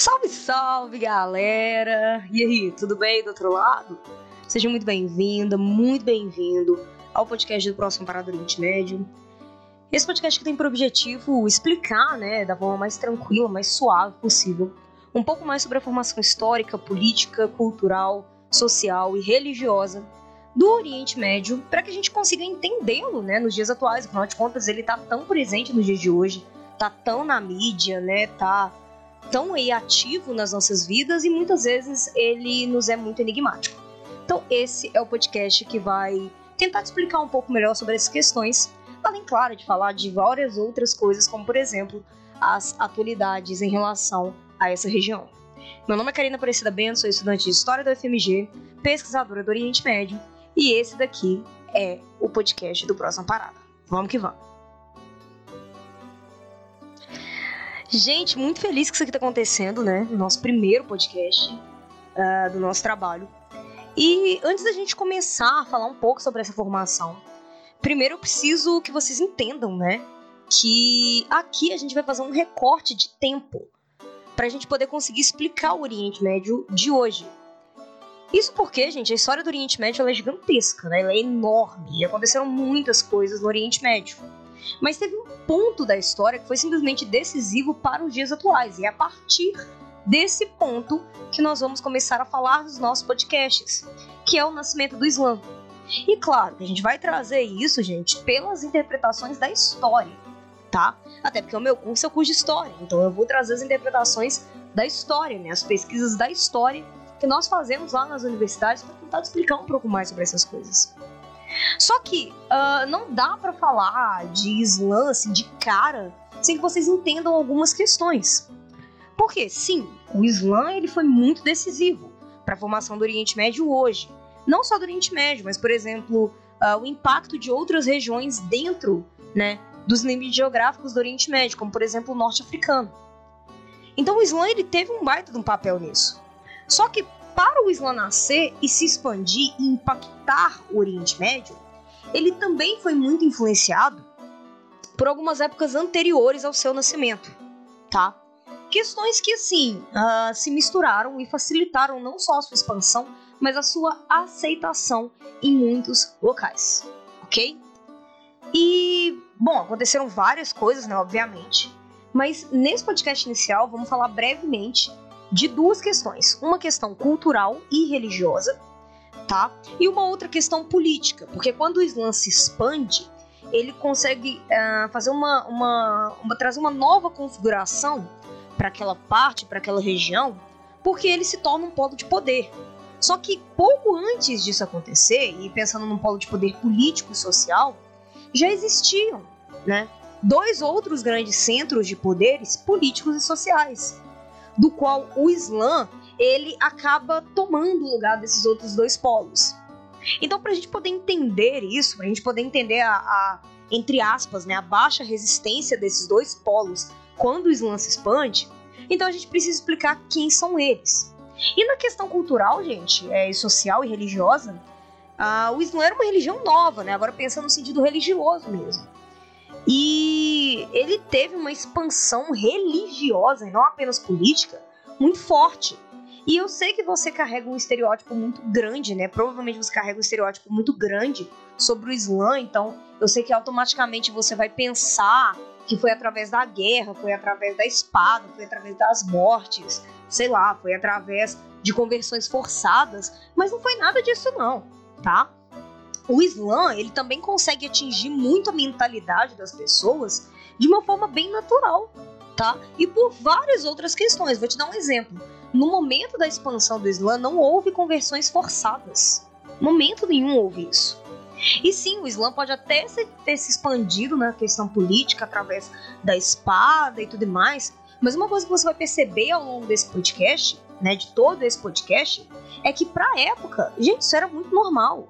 Salve, salve, galera! E aí, tudo bem do outro lado? Seja muito bem-vinda, muito bem-vindo ao podcast do Próximo Parado Oriente Médio. Esse podcast que tem por objetivo explicar, né, da forma mais tranquila, mais suave possível, um pouco mais sobre a formação histórica, política, cultural, social e religiosa do Oriente Médio, para que a gente consiga entendê-lo, né, nos dias atuais. Afinal de contas, ele está tão presente nos dias de hoje, tá tão na mídia, né, tá tão aí ativo nas nossas vidas e muitas vezes ele nos é muito enigmático. Então, esse é o podcast que vai tentar te explicar um pouco melhor sobre essas questões, além, claro, de falar de várias outras coisas, como por exemplo as atualidades em relação a essa região. Meu nome é Karina Aparecida Bento, sou estudante de História da UFMG, pesquisadora do Oriente Médio, e esse daqui é o podcast do Próxima Parada. Vamos que vamos! Gente, muito feliz que isso aqui está acontecendo, né? Nosso primeiro podcast uh, do nosso trabalho. E antes da gente começar a falar um pouco sobre essa formação, primeiro eu preciso que vocês entendam, né? Que aqui a gente vai fazer um recorte de tempo para a gente poder conseguir explicar o Oriente Médio de hoje. Isso porque, gente, a história do Oriente Médio é gigantesca, né? Ela é enorme e aconteceram muitas coisas no Oriente Médio. Mas teve um ponto da história que foi simplesmente decisivo para os dias atuais, e é a partir desse ponto que nós vamos começar a falar nos nossos podcasts, que é o nascimento do Islã. E claro que a gente vai trazer isso, gente, pelas interpretações da história tá? Até porque o meu curso é o curso de história, então eu vou trazer as interpretações da história, né? As pesquisas da história que nós fazemos lá nas universidades para tentar explicar um pouco mais sobre essas coisas. Só que uh, não dá para falar de Islã assim, de cara sem que vocês entendam algumas questões. Porque, sim, o Islã ele foi muito decisivo para a formação do Oriente Médio hoje. Não só do Oriente Médio, mas, por exemplo, uh, o impacto de outras regiões dentro né, dos limites geográficos do Oriente Médio, como por exemplo o norte africano. Então o Islã ele teve um baita de um papel nisso. Só que para o Islã nascer e se expandir e impactar o Oriente Médio, ele também foi muito influenciado por algumas épocas anteriores ao seu nascimento, tá? Questões que, assim, uh, se misturaram e facilitaram não só a sua expansão, mas a sua aceitação em muitos locais, ok? E, bom, aconteceram várias coisas, né, obviamente. Mas nesse podcast inicial, vamos falar brevemente de duas questões: uma questão cultural e religiosa, tá? E uma outra questão política, porque quando o Islã se expande, ele consegue uh, fazer uma, uma, uma, trazer uma nova configuração para aquela parte, para aquela região, porque ele se torna um polo de poder. Só que pouco antes disso acontecer, e pensando num polo de poder político e social, já existiam, né? Dois outros grandes centros de poderes políticos e sociais, do qual o Islã ele acaba tomando o lugar desses outros dois polos. Então, para a gente poder entender isso, para a gente poder entender a, a, entre aspas, né, a baixa resistência desses dois polos quando o Islã se expande, então a gente precisa explicar quem são eles. E na questão cultural, gente, é, social e religiosa, ah, o Islã era uma religião nova, né? Agora pensando no sentido religioso mesmo. E ele teve uma expansão religiosa e não apenas política muito forte. E eu sei que você carrega um estereótipo muito grande, né? Provavelmente você carrega um estereótipo muito grande sobre o Islã, então eu sei que automaticamente você vai pensar que foi através da guerra, foi através da espada, foi através das mortes, sei lá, foi através de conversões forçadas, mas não foi nada disso não tá? O Islã, ele também consegue atingir muito a mentalidade das pessoas de uma forma bem natural, tá? E por várias outras questões. Vou te dar um exemplo. No momento da expansão do Islã, não houve conversões forçadas. Momento nenhum houve isso. E sim, o Islã pode até ter se expandido na questão política através da espada e tudo mais, mas uma coisa que você vai perceber ao longo desse podcast né, de todo esse podcast, é que para a época, gente, isso era muito normal.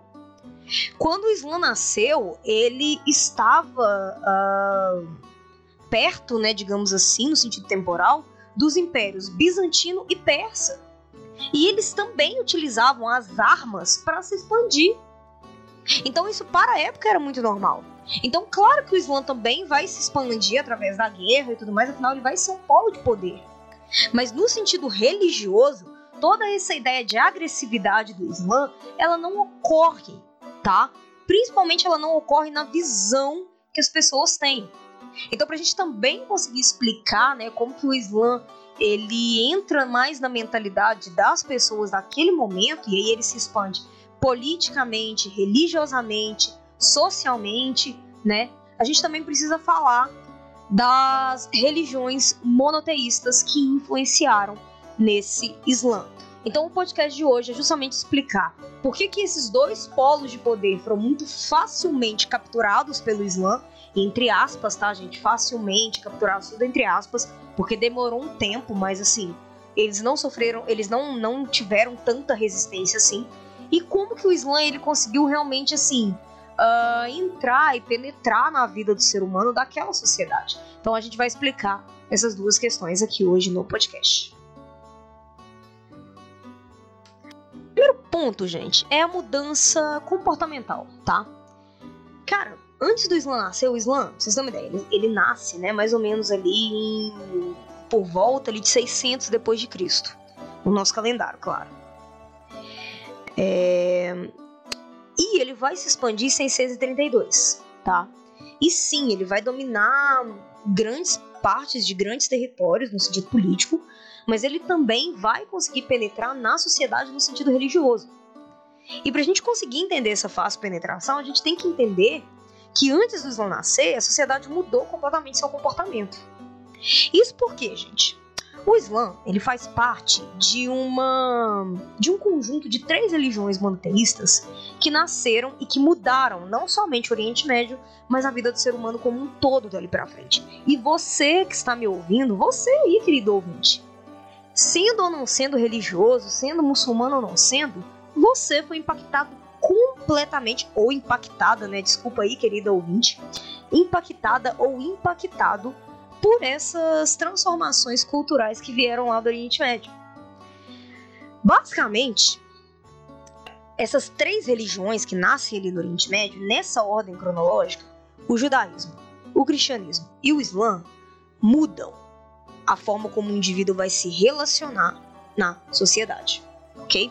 Quando o Islã nasceu, ele estava uh, perto, né, digamos assim, no sentido temporal, dos impérios bizantino e persa. E eles também utilizavam as armas para se expandir. Então isso para a época era muito normal. Então, claro que o Islã também vai se expandir através da guerra e tudo mais, afinal ele vai ser um polo de poder. Mas no sentido religioso, toda essa ideia de agressividade do Islã, ela não ocorre, tá? Principalmente ela não ocorre na visão que as pessoas têm. Então, para a gente também conseguir explicar, né, como que o Islã ele entra mais na mentalidade das pessoas daquele momento e aí ele se expande politicamente, religiosamente, socialmente, né? A gente também precisa falar das religiões monoteístas que influenciaram nesse Islã. Então o podcast de hoje é justamente explicar por que, que esses dois polos de poder foram muito facilmente capturados pelo Islã, entre aspas, tá, gente? Facilmente capturados, tudo entre aspas, porque demorou um tempo, mas assim, eles não sofreram, eles não, não tiveram tanta resistência assim. E como que o Islã ele conseguiu realmente assim uh, entrar e penetrar na vida do ser humano daquela sociedade? Então a gente vai explicar essas duas questões aqui hoje no podcast. Ponto, gente, é a mudança comportamental, tá? Cara, antes do Islã nascer, o Islã, vocês têm uma ideia, ele, ele nasce, né, mais ou menos ali em, por volta ali de 600 depois de Cristo, no nosso calendário, claro. É... E ele vai se expandir em 632, tá? E sim, ele vai dominar grandes partes de grandes territórios no sentido político, mas ele também vai conseguir penetrar na sociedade no sentido religioso. E para a gente conseguir entender essa fácil penetração, a gente tem que entender que antes do Islã nascer, a sociedade mudou completamente seu comportamento. Isso porque, gente, o Islã ele faz parte de uma de um conjunto de três religiões monoteístas que nasceram e que mudaram não somente o Oriente Médio, mas a vida do ser humano como um todo dali para frente. E você que está me ouvindo, você aí, querido ouvinte, sendo ou não sendo religioso, sendo muçulmano ou não sendo, você foi impactado completamente ou impactada, né? Desculpa aí, querida ouvinte, impactada ou impactado por essas transformações culturais que vieram lá do Oriente Médio. Basicamente, essas três religiões que nascem ali no Oriente Médio, nessa ordem cronológica, o judaísmo, o cristianismo e o islã mudam a forma como o indivíduo vai se relacionar na sociedade, ok?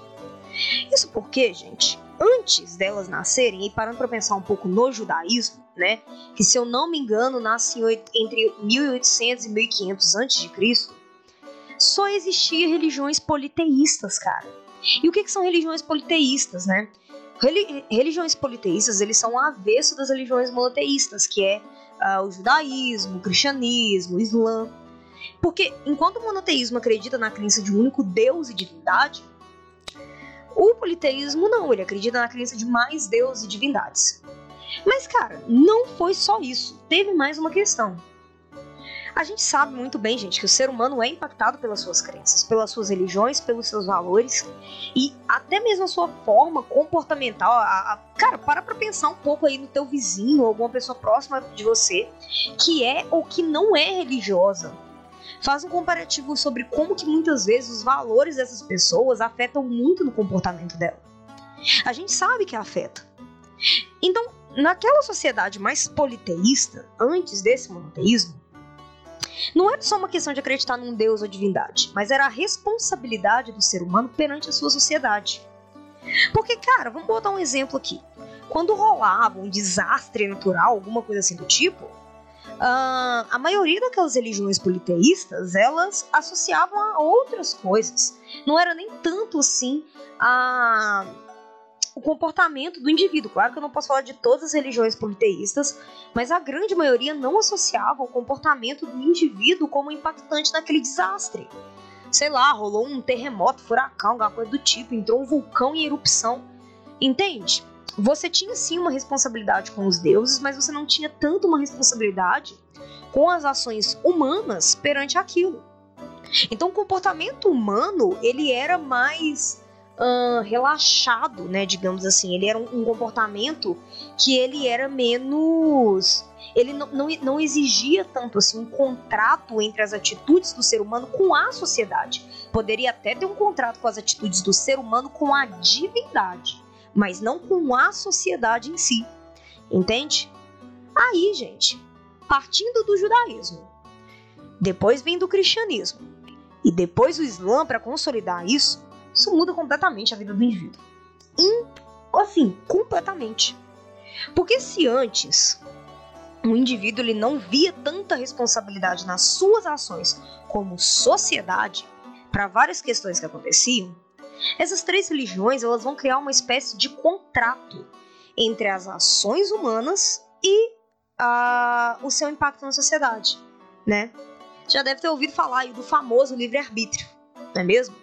Isso porque, gente, antes delas nascerem, e parando para pensar um pouco no judaísmo, né, que se eu não me engano nasce entre 1800 e 1500 a.C., só existia religiões politeístas, cara. E o que, que são religiões politeístas, né? Reli religiões politeístas, eles são o avesso das religiões monoteístas, que é uh, o judaísmo, o cristianismo, o islã. Porque enquanto o monoteísmo acredita na crença de um único Deus e divindade, o politeísmo não, ele acredita na crença de mais deuses e divindades. Mas, cara, não foi só isso. Teve mais uma questão. A gente sabe muito bem, gente, que o ser humano é impactado pelas suas crenças, pelas suas religiões, pelos seus valores e até mesmo a sua forma comportamental. A, a, cara, para pra pensar um pouco aí no teu vizinho alguma pessoa próxima de você que é ou que não é religiosa faz um comparativo sobre como que muitas vezes os valores dessas pessoas afetam muito no comportamento dela. A gente sabe que afeta. Então, naquela sociedade mais politeísta, antes desse monoteísmo, não era só uma questão de acreditar num deus ou divindade, mas era a responsabilidade do ser humano perante a sua sociedade. Porque, cara, vamos botar um exemplo aqui. Quando rolava um desastre natural, alguma coisa assim do tipo, Uh, a maioria daquelas religiões politeístas, elas associavam a outras coisas. Não era nem tanto assim a o comportamento do indivíduo. Claro que eu não posso falar de todas as religiões politeístas, mas a grande maioria não associava o comportamento do indivíduo como impactante naquele desastre. Sei lá, rolou um terremoto, furacão, alguma coisa do tipo, entrou um vulcão em erupção. Entende? Você tinha sim uma responsabilidade com os deuses, mas você não tinha tanto uma responsabilidade com as ações humanas perante aquilo. Então o comportamento humano ele era mais uh, relaxado, né, digamos assim. Ele era um, um, comportamento que ele era menos, ele não, não, não exigia tanto assim um contrato entre as atitudes do ser humano com a sociedade. Poderia até ter um contrato com as atitudes do ser humano com a divindade mas não com a sociedade em si. Entende? Aí, gente, partindo do judaísmo, depois vem do cristianismo, e depois o Islã para consolidar isso, isso muda completamente a vida do indivíduo. In, assim, completamente. Porque se antes o indivíduo ele não via tanta responsabilidade nas suas ações como sociedade para várias questões que aconteciam, essas três religiões elas vão criar uma espécie de contrato entre as ações humanas e o seu impacto na sociedade, né? Já deve ter ouvido falar do famoso livre-arbítrio, não é mesmo?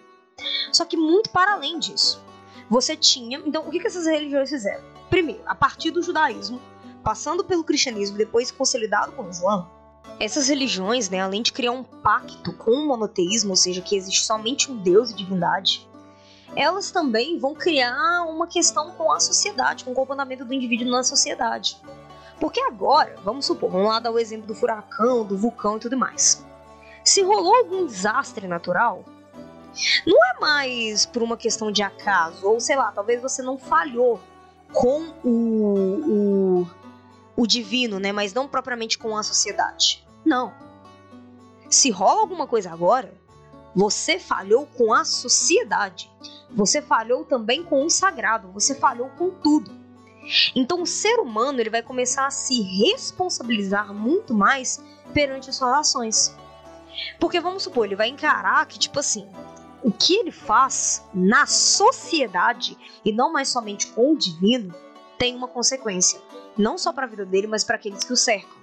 Só que muito para além disso. Você tinha. Então, o que, que essas religiões fizeram? Primeiro, a partir do judaísmo, passando pelo cristianismo e depois consolidado com o Islã, essas religiões, né, além de criar um pacto com o monoteísmo, ou seja, que existe somente um Deus e divindade, elas também vão criar uma questão com a sociedade, com o comportamento do indivíduo na sociedade. Porque agora, vamos supor, vamos lá dar o exemplo do furacão, do vulcão e tudo mais. Se rolou algum desastre natural, não é mais por uma questão de acaso, ou sei lá, talvez você não falhou com o, o, o divino, né? Mas não propriamente com a sociedade. Não. Se rola alguma coisa agora, você falhou com a sociedade. Você falhou também com o sagrado. Você falhou com tudo. Então o ser humano ele vai começar a se responsabilizar muito mais perante as suas ações. Porque vamos supor, ele vai encarar que, tipo assim, o que ele faz na sociedade e não mais somente com o divino tem uma consequência, não só para a vida dele, mas para aqueles que o cercam.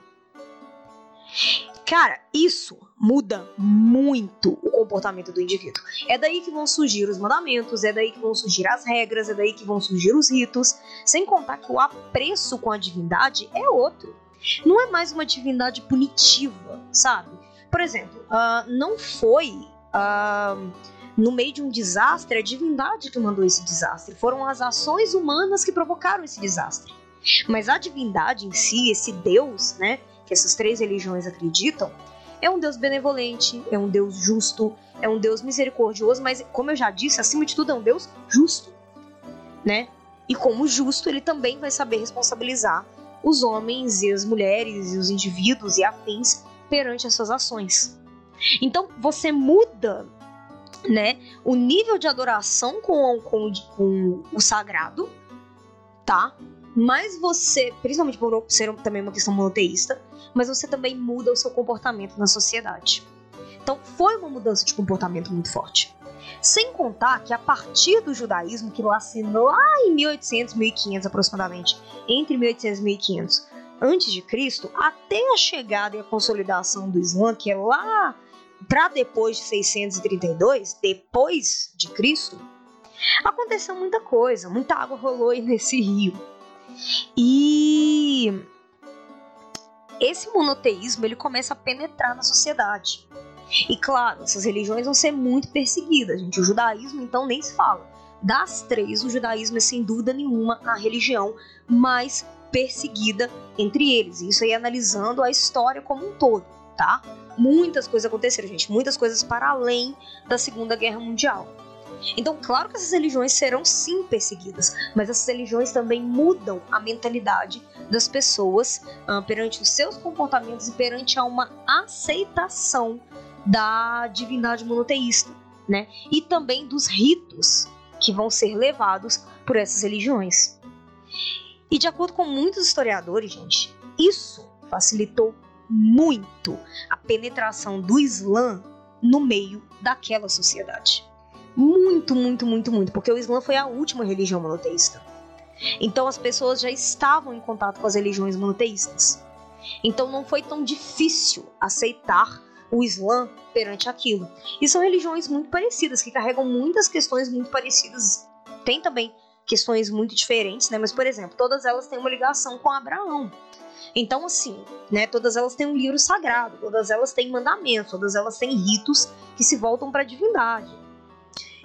Cara, isso muda muito o comportamento do indivíduo. É daí que vão surgir os mandamentos, é daí que vão surgir as regras, é daí que vão surgir os ritos, sem contar que o apreço com a divindade é outro. Não é mais uma divindade punitiva, sabe? Por exemplo, uh, não foi uh, no meio de um desastre a divindade que mandou esse desastre, foram as ações humanas que provocaram esse desastre. Mas a divindade em si, esse Deus, né? Que essas três religiões acreditam, é um Deus benevolente, é um Deus justo, é um Deus misericordioso, mas como eu já disse, acima de tudo é um Deus justo, né? E como justo, ele também vai saber responsabilizar os homens e as mulheres e os indivíduos e afins perante as suas ações. Então você muda, né, o nível de adoração com, com, com o sagrado, tá? Mas você, principalmente por ser também uma questão monoteísta, mas você também muda o seu comportamento na sociedade. Então, foi uma mudança de comportamento muito forte. Sem contar que a partir do judaísmo, que nasce lá em 1800, 1500 aproximadamente, entre 1800 e 1500 antes de Cristo, até a chegada e a consolidação do Islã, que é lá para depois de 632, depois de Cristo, aconteceu muita coisa, muita água rolou aí nesse rio. E esse monoteísmo ele começa a penetrar na sociedade. E claro, essas religiões vão ser muito perseguidas, gente. O judaísmo, então, nem se fala. Das três, o judaísmo é sem dúvida nenhuma a religião mais perseguida entre eles. Isso aí analisando a história como um todo, tá? Muitas coisas aconteceram, gente. Muitas coisas para além da Segunda Guerra Mundial. Então, claro que essas religiões serão sim perseguidas, mas essas religiões também mudam a mentalidade das pessoas uh, perante os seus comportamentos e perante a uma aceitação da divindade monoteísta, né? E também dos ritos que vão ser levados por essas religiões. E de acordo com muitos historiadores, gente, isso facilitou muito a penetração do Islã no meio daquela sociedade. Muito, muito, muito, muito, porque o Islã foi a última religião monoteísta. Então as pessoas já estavam em contato com as religiões monoteístas. Então não foi tão difícil aceitar o Islã perante aquilo. E são religiões muito parecidas, que carregam muitas questões muito parecidas. Tem também questões muito diferentes, né? Mas, por exemplo, todas elas têm uma ligação com Abraão. Então, assim, né? Todas elas têm um livro sagrado, todas elas têm mandamentos, todas elas têm ritos que se voltam para a divindade.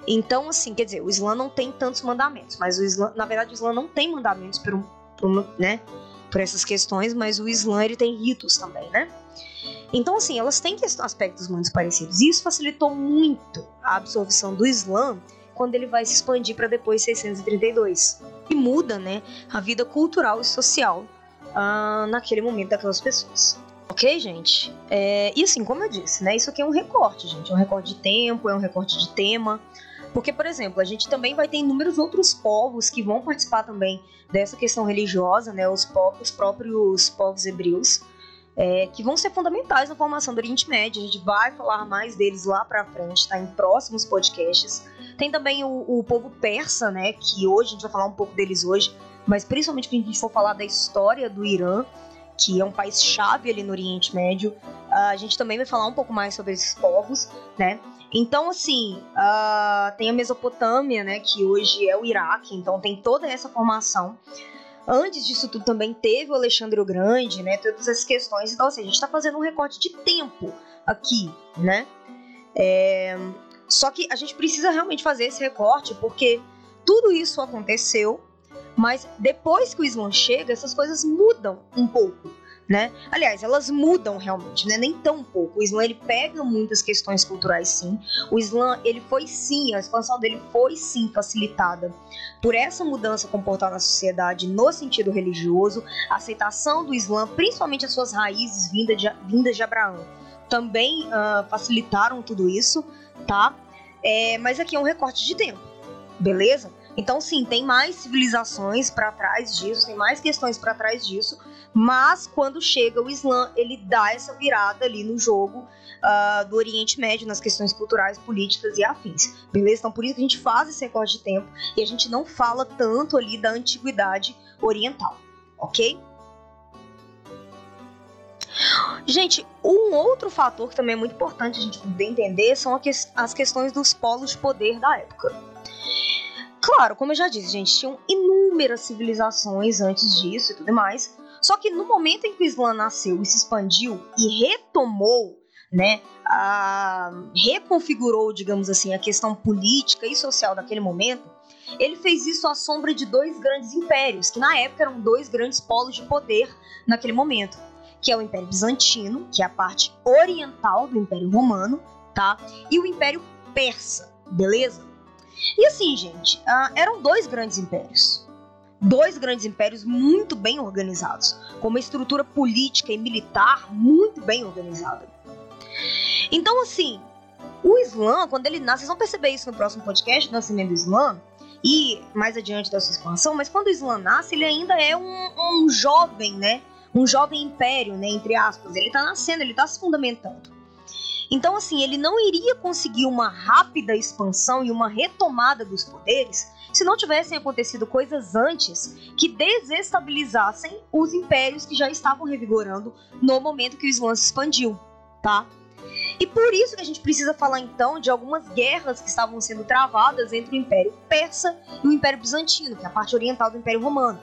Então, assim, quer dizer, o Islã não tem tantos mandamentos, mas o Islã, na verdade, o Islã não tem mandamentos por, por, né, por essas questões, mas o Islã ele tem ritos também, né? Então, assim, elas têm aspectos muito parecidos. E isso facilitou muito a absorção do Islã quando ele vai se expandir para depois de 632. E muda, né, a vida cultural e social uh, naquele momento daquelas pessoas. Ok, gente? É, e assim, como eu disse, né? Isso aqui é um recorte, gente. É um recorte de tempo, é um recorte de tema. Porque, por exemplo, a gente também vai ter inúmeros outros povos que vão participar também dessa questão religiosa, né? Os, os próprios povos hebreus, é, que vão ser fundamentais na formação do Oriente Médio. A gente vai falar mais deles lá pra frente, tá? Em próximos podcasts. Tem também o, o povo persa, né? Que hoje a gente vai falar um pouco deles hoje, mas principalmente quando a gente for falar da história do Irã que é um país chave ali no Oriente Médio. A gente também vai falar um pouco mais sobre esses povos, né? Então, assim, uh, tem a Mesopotâmia, né, que hoje é o Iraque, então tem toda essa formação. Antes disso tudo também teve o Alexandre o Grande, né, todas essas questões. Então, assim, a gente está fazendo um recorte de tempo aqui, né? É... Só que a gente precisa realmente fazer esse recorte porque tudo isso aconteceu mas depois que o Islã chega, essas coisas mudam um pouco. Né? Aliás, elas mudam realmente, né? Nem tão pouco. O Islã ele pega muitas questões culturais, sim. O Islã ele foi sim, a expansão dele foi sim facilitada por essa mudança comportada na sociedade no sentido religioso, a aceitação do Islã, principalmente as suas raízes vindas de, vindas de Abraão, também uh, facilitaram tudo isso, tá? É, mas aqui é um recorte de tempo, beleza? Então, sim, tem mais civilizações para trás disso, tem mais questões para trás disso, mas quando chega o Islã, ele dá essa virada ali no jogo uh, do Oriente Médio, nas questões culturais, políticas e afins. Beleza? Então, por isso que a gente faz esse recorte de tempo e a gente não fala tanto ali da antiguidade oriental, ok? Gente, um outro fator que também é muito importante a gente poder entender são as questões dos polos de poder da época. Claro, como eu já disse, gente, tinham inúmeras civilizações antes disso e tudo mais. Só que no momento em que o Islã nasceu e se expandiu e retomou, né, a, reconfigurou, digamos assim, a questão política e social daquele momento, ele fez isso à sombra de dois grandes impérios, que na época eram dois grandes polos de poder naquele momento, que é o Império Bizantino, que é a parte oriental do Império Romano, tá? E o Império Persa, beleza? E assim, gente, uh, eram dois grandes impérios. Dois grandes impérios muito bem organizados, com uma estrutura política e militar muito bem organizada. Então, assim, o Islã, quando ele nasce, vocês vão perceber isso no próximo podcast, do nascimento do Islã, e mais adiante da sua expansão, mas quando o Islã nasce, ele ainda é um, um jovem, né? Um jovem império, né? Entre aspas. Ele está nascendo, ele está se fundamentando. Então, assim, ele não iria conseguir uma rápida expansão e uma retomada dos poderes se não tivessem acontecido coisas antes que desestabilizassem os impérios que já estavam revigorando no momento que o Islã se expandiu, tá? E por isso que a gente precisa falar então de algumas guerras que estavam sendo travadas entre o Império Persa e o Império Bizantino, que é a parte oriental do Império Romano.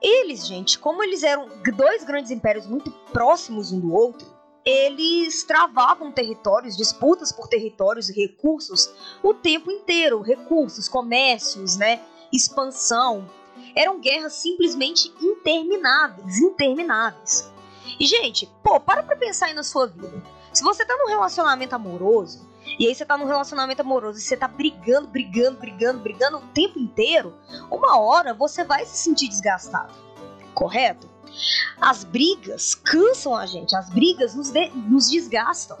Eles, gente, como eles eram dois grandes impérios muito próximos um do outro, eles travavam territórios, disputas por territórios e recursos o tempo inteiro, recursos, comércios, né, expansão. Eram guerras simplesmente intermináveis, intermináveis. E gente, pô, para pra pensar aí na sua vida. Se você tá num relacionamento amoroso, e aí você tá num relacionamento amoroso e você tá brigando, brigando, brigando, brigando o tempo inteiro, uma hora você vai se sentir desgastado. Correto? As brigas cansam a gente, as brigas nos, de, nos desgastam.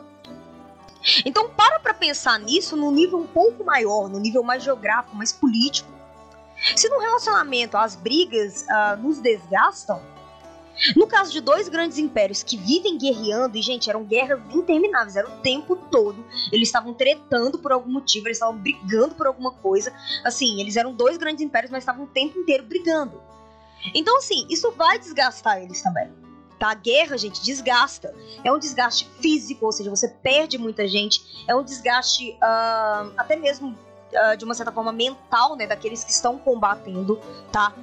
Então para para pensar nisso num nível um pouco maior, no nível mais geográfico, mais político. Se no relacionamento as brigas uh, nos desgastam, no caso de dois grandes impérios que vivem guerreando, e gente, eram guerras intermináveis, era o tempo todo. Eles estavam tretando por algum motivo, eles estavam brigando por alguma coisa. Assim, eles eram dois grandes impérios, mas estavam o tempo inteiro brigando. Então, assim, isso vai desgastar eles também. Tá? A guerra, gente, desgasta. É um desgaste físico, ou seja, você perde muita gente. É um desgaste uh, até mesmo uh, de uma certa forma mental, né, daqueles que estão combatendo, tá?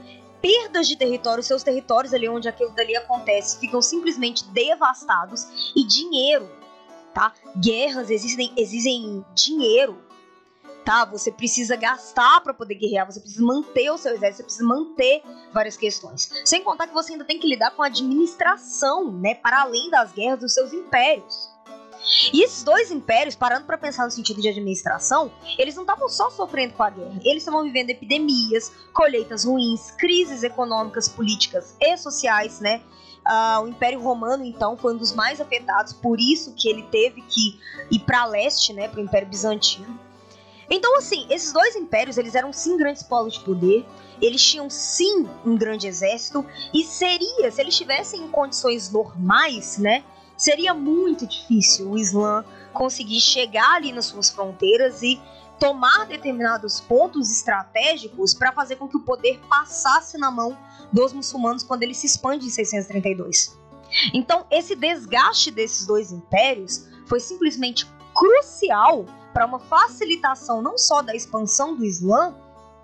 Perdas de território, seus territórios ali onde aquilo dali acontece ficam simplesmente devastados e dinheiro, tá? Guerras existem, exigem dinheiro Você precisa gastar para poder guerrear, você precisa manter o seu exército, você precisa manter várias questões. Sem contar que você ainda tem que lidar com a administração, né, para além das guerras dos seus impérios. E esses dois impérios, parando para pensar no sentido de administração, eles não estavam só sofrendo com a guerra, eles estavam vivendo epidemias, colheitas ruins, crises econômicas, políticas e sociais, né? Uh, o Império Romano, então, foi um dos mais afetados, por isso que ele teve que ir para leste, né, para o Império Bizantino. Então, assim, esses dois impérios, eles eram sim grandes polos de poder, eles tinham sim um grande exército, e seria, se eles estivessem em condições normais, né, seria muito difícil o Islã conseguir chegar ali nas suas fronteiras e tomar determinados pontos estratégicos para fazer com que o poder passasse na mão dos muçulmanos quando ele se expande em 632. Então, esse desgaste desses dois impérios foi simplesmente crucial para uma facilitação não só da expansão do Islã,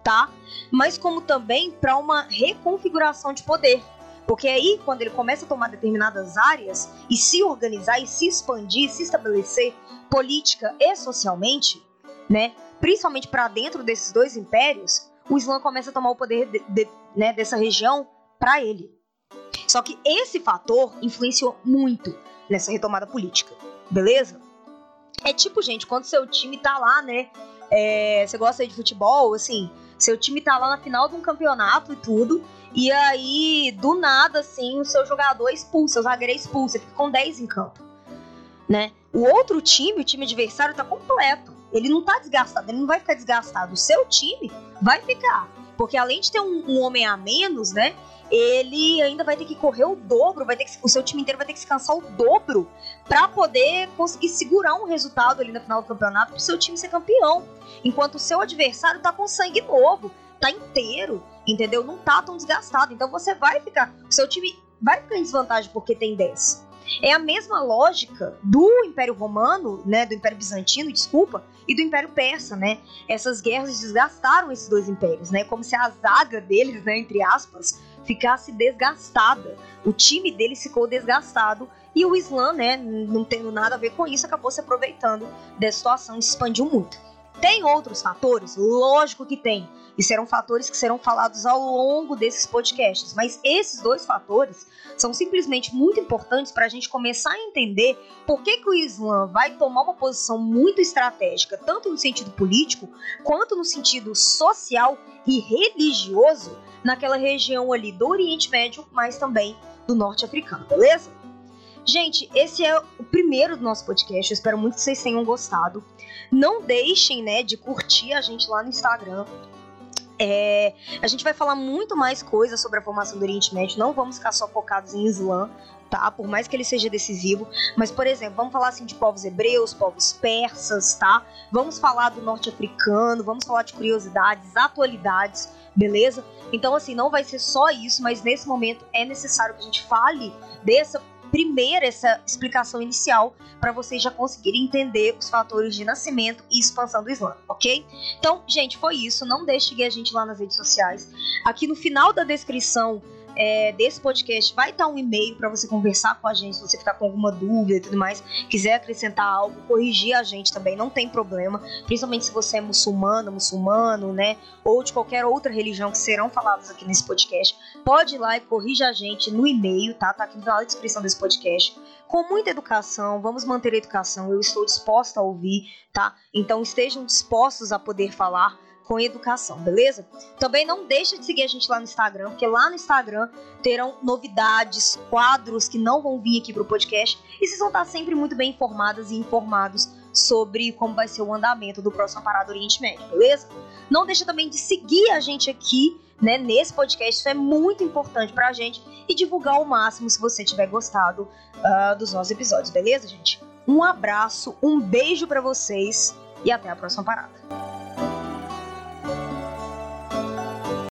tá? Mas como também para uma reconfiguração de poder. Porque aí, quando ele começa a tomar determinadas áreas e se organizar e se expandir, se estabelecer política e socialmente, né, principalmente para dentro desses dois impérios, o Islã começa a tomar o poder de, de, né, dessa região para ele. Só que esse fator influenciou muito nessa retomada política, beleza? É tipo, gente, quando seu time tá lá, né? É, você gosta de futebol, assim, seu time tá lá na final de um campeonato e tudo, e aí, do nada, assim, o seu jogador expulsa, o zagueiro expulso, você fica com 10 em campo, né? O outro time, o time adversário, tá completo. Ele não tá desgastado, ele não vai ficar desgastado. O seu time vai ficar. Porque além de ter um, um homem a menos, né? ele ainda vai ter que correr o dobro, vai ter que, o seu time inteiro vai ter que se cansar o dobro para poder conseguir segurar um resultado ali na final do campeonato para o seu time ser campeão. Enquanto o seu adversário tá com sangue novo, tá inteiro, entendeu? Não tá tão desgastado. Então você vai ficar, o seu time vai ficar em desvantagem porque tem 10. É a mesma lógica do Império Romano, né, do Império Bizantino, desculpa, e do Império Persa, né? Essas guerras desgastaram esses dois impérios, né? Como se a zaga deles, né, entre aspas, ficasse desgastada. O time deles ficou desgastado e o Islã, né, não tendo nada a ver com isso, acabou se aproveitando dessa situação e se expandiu muito. Tem outros fatores? Lógico que tem. E serão fatores que serão falados ao longo desses podcasts. Mas esses dois fatores são simplesmente muito importantes para a gente começar a entender por que, que o Islã vai tomar uma posição muito estratégica, tanto no sentido político, quanto no sentido social e religioso, naquela região ali do Oriente Médio, mas também do Norte Africano, beleza? Gente, esse é o primeiro do nosso podcast. Eu espero muito que vocês tenham gostado. Não deixem, né, de curtir a gente lá no Instagram. É, a gente vai falar muito mais coisas sobre a formação do Oriente Médio. Não vamos ficar só focados em Islã, tá? Por mais que ele seja decisivo. Mas, por exemplo, vamos falar assim de povos hebreus, povos persas, tá? Vamos falar do norte africano, vamos falar de curiosidades, atualidades, beleza? Então, assim, não vai ser só isso, mas nesse momento é necessário que a gente fale dessa primeira essa explicação inicial para vocês já conseguirem entender os fatores de nascimento e expansão do Islã, ok? Então, gente, foi isso. Não deixe de seguir a gente lá nas redes sociais. Aqui no final da descrição é, desse podcast vai estar um e-mail para você conversar com a gente, se você ficar com alguma dúvida e tudo mais, quiser acrescentar algo, corrigir a gente também, não tem problema, principalmente se você é muçulmano, muçulmano, né, ou de qualquer outra religião que serão faladas aqui nesse podcast, pode ir lá e corrija a gente no e-mail, tá? Tá aqui na descrição desse podcast. Com muita educação, vamos manter a educação, eu estou disposta a ouvir, tá? Então estejam dispostos a poder falar com educação, beleza? Também não deixa de seguir a gente lá no Instagram, porque lá no Instagram terão novidades, quadros que não vão vir aqui pro podcast e vocês vão estar sempre muito bem informadas e informados sobre como vai ser o andamento do próximo Parada Oriente Médio, beleza? Não deixa também de seguir a gente aqui, né, nesse podcast, isso é muito importante pra gente e divulgar ao máximo se você tiver gostado uh, dos nossos episódios, beleza, gente? Um abraço, um beijo para vocês e até a próxima parada.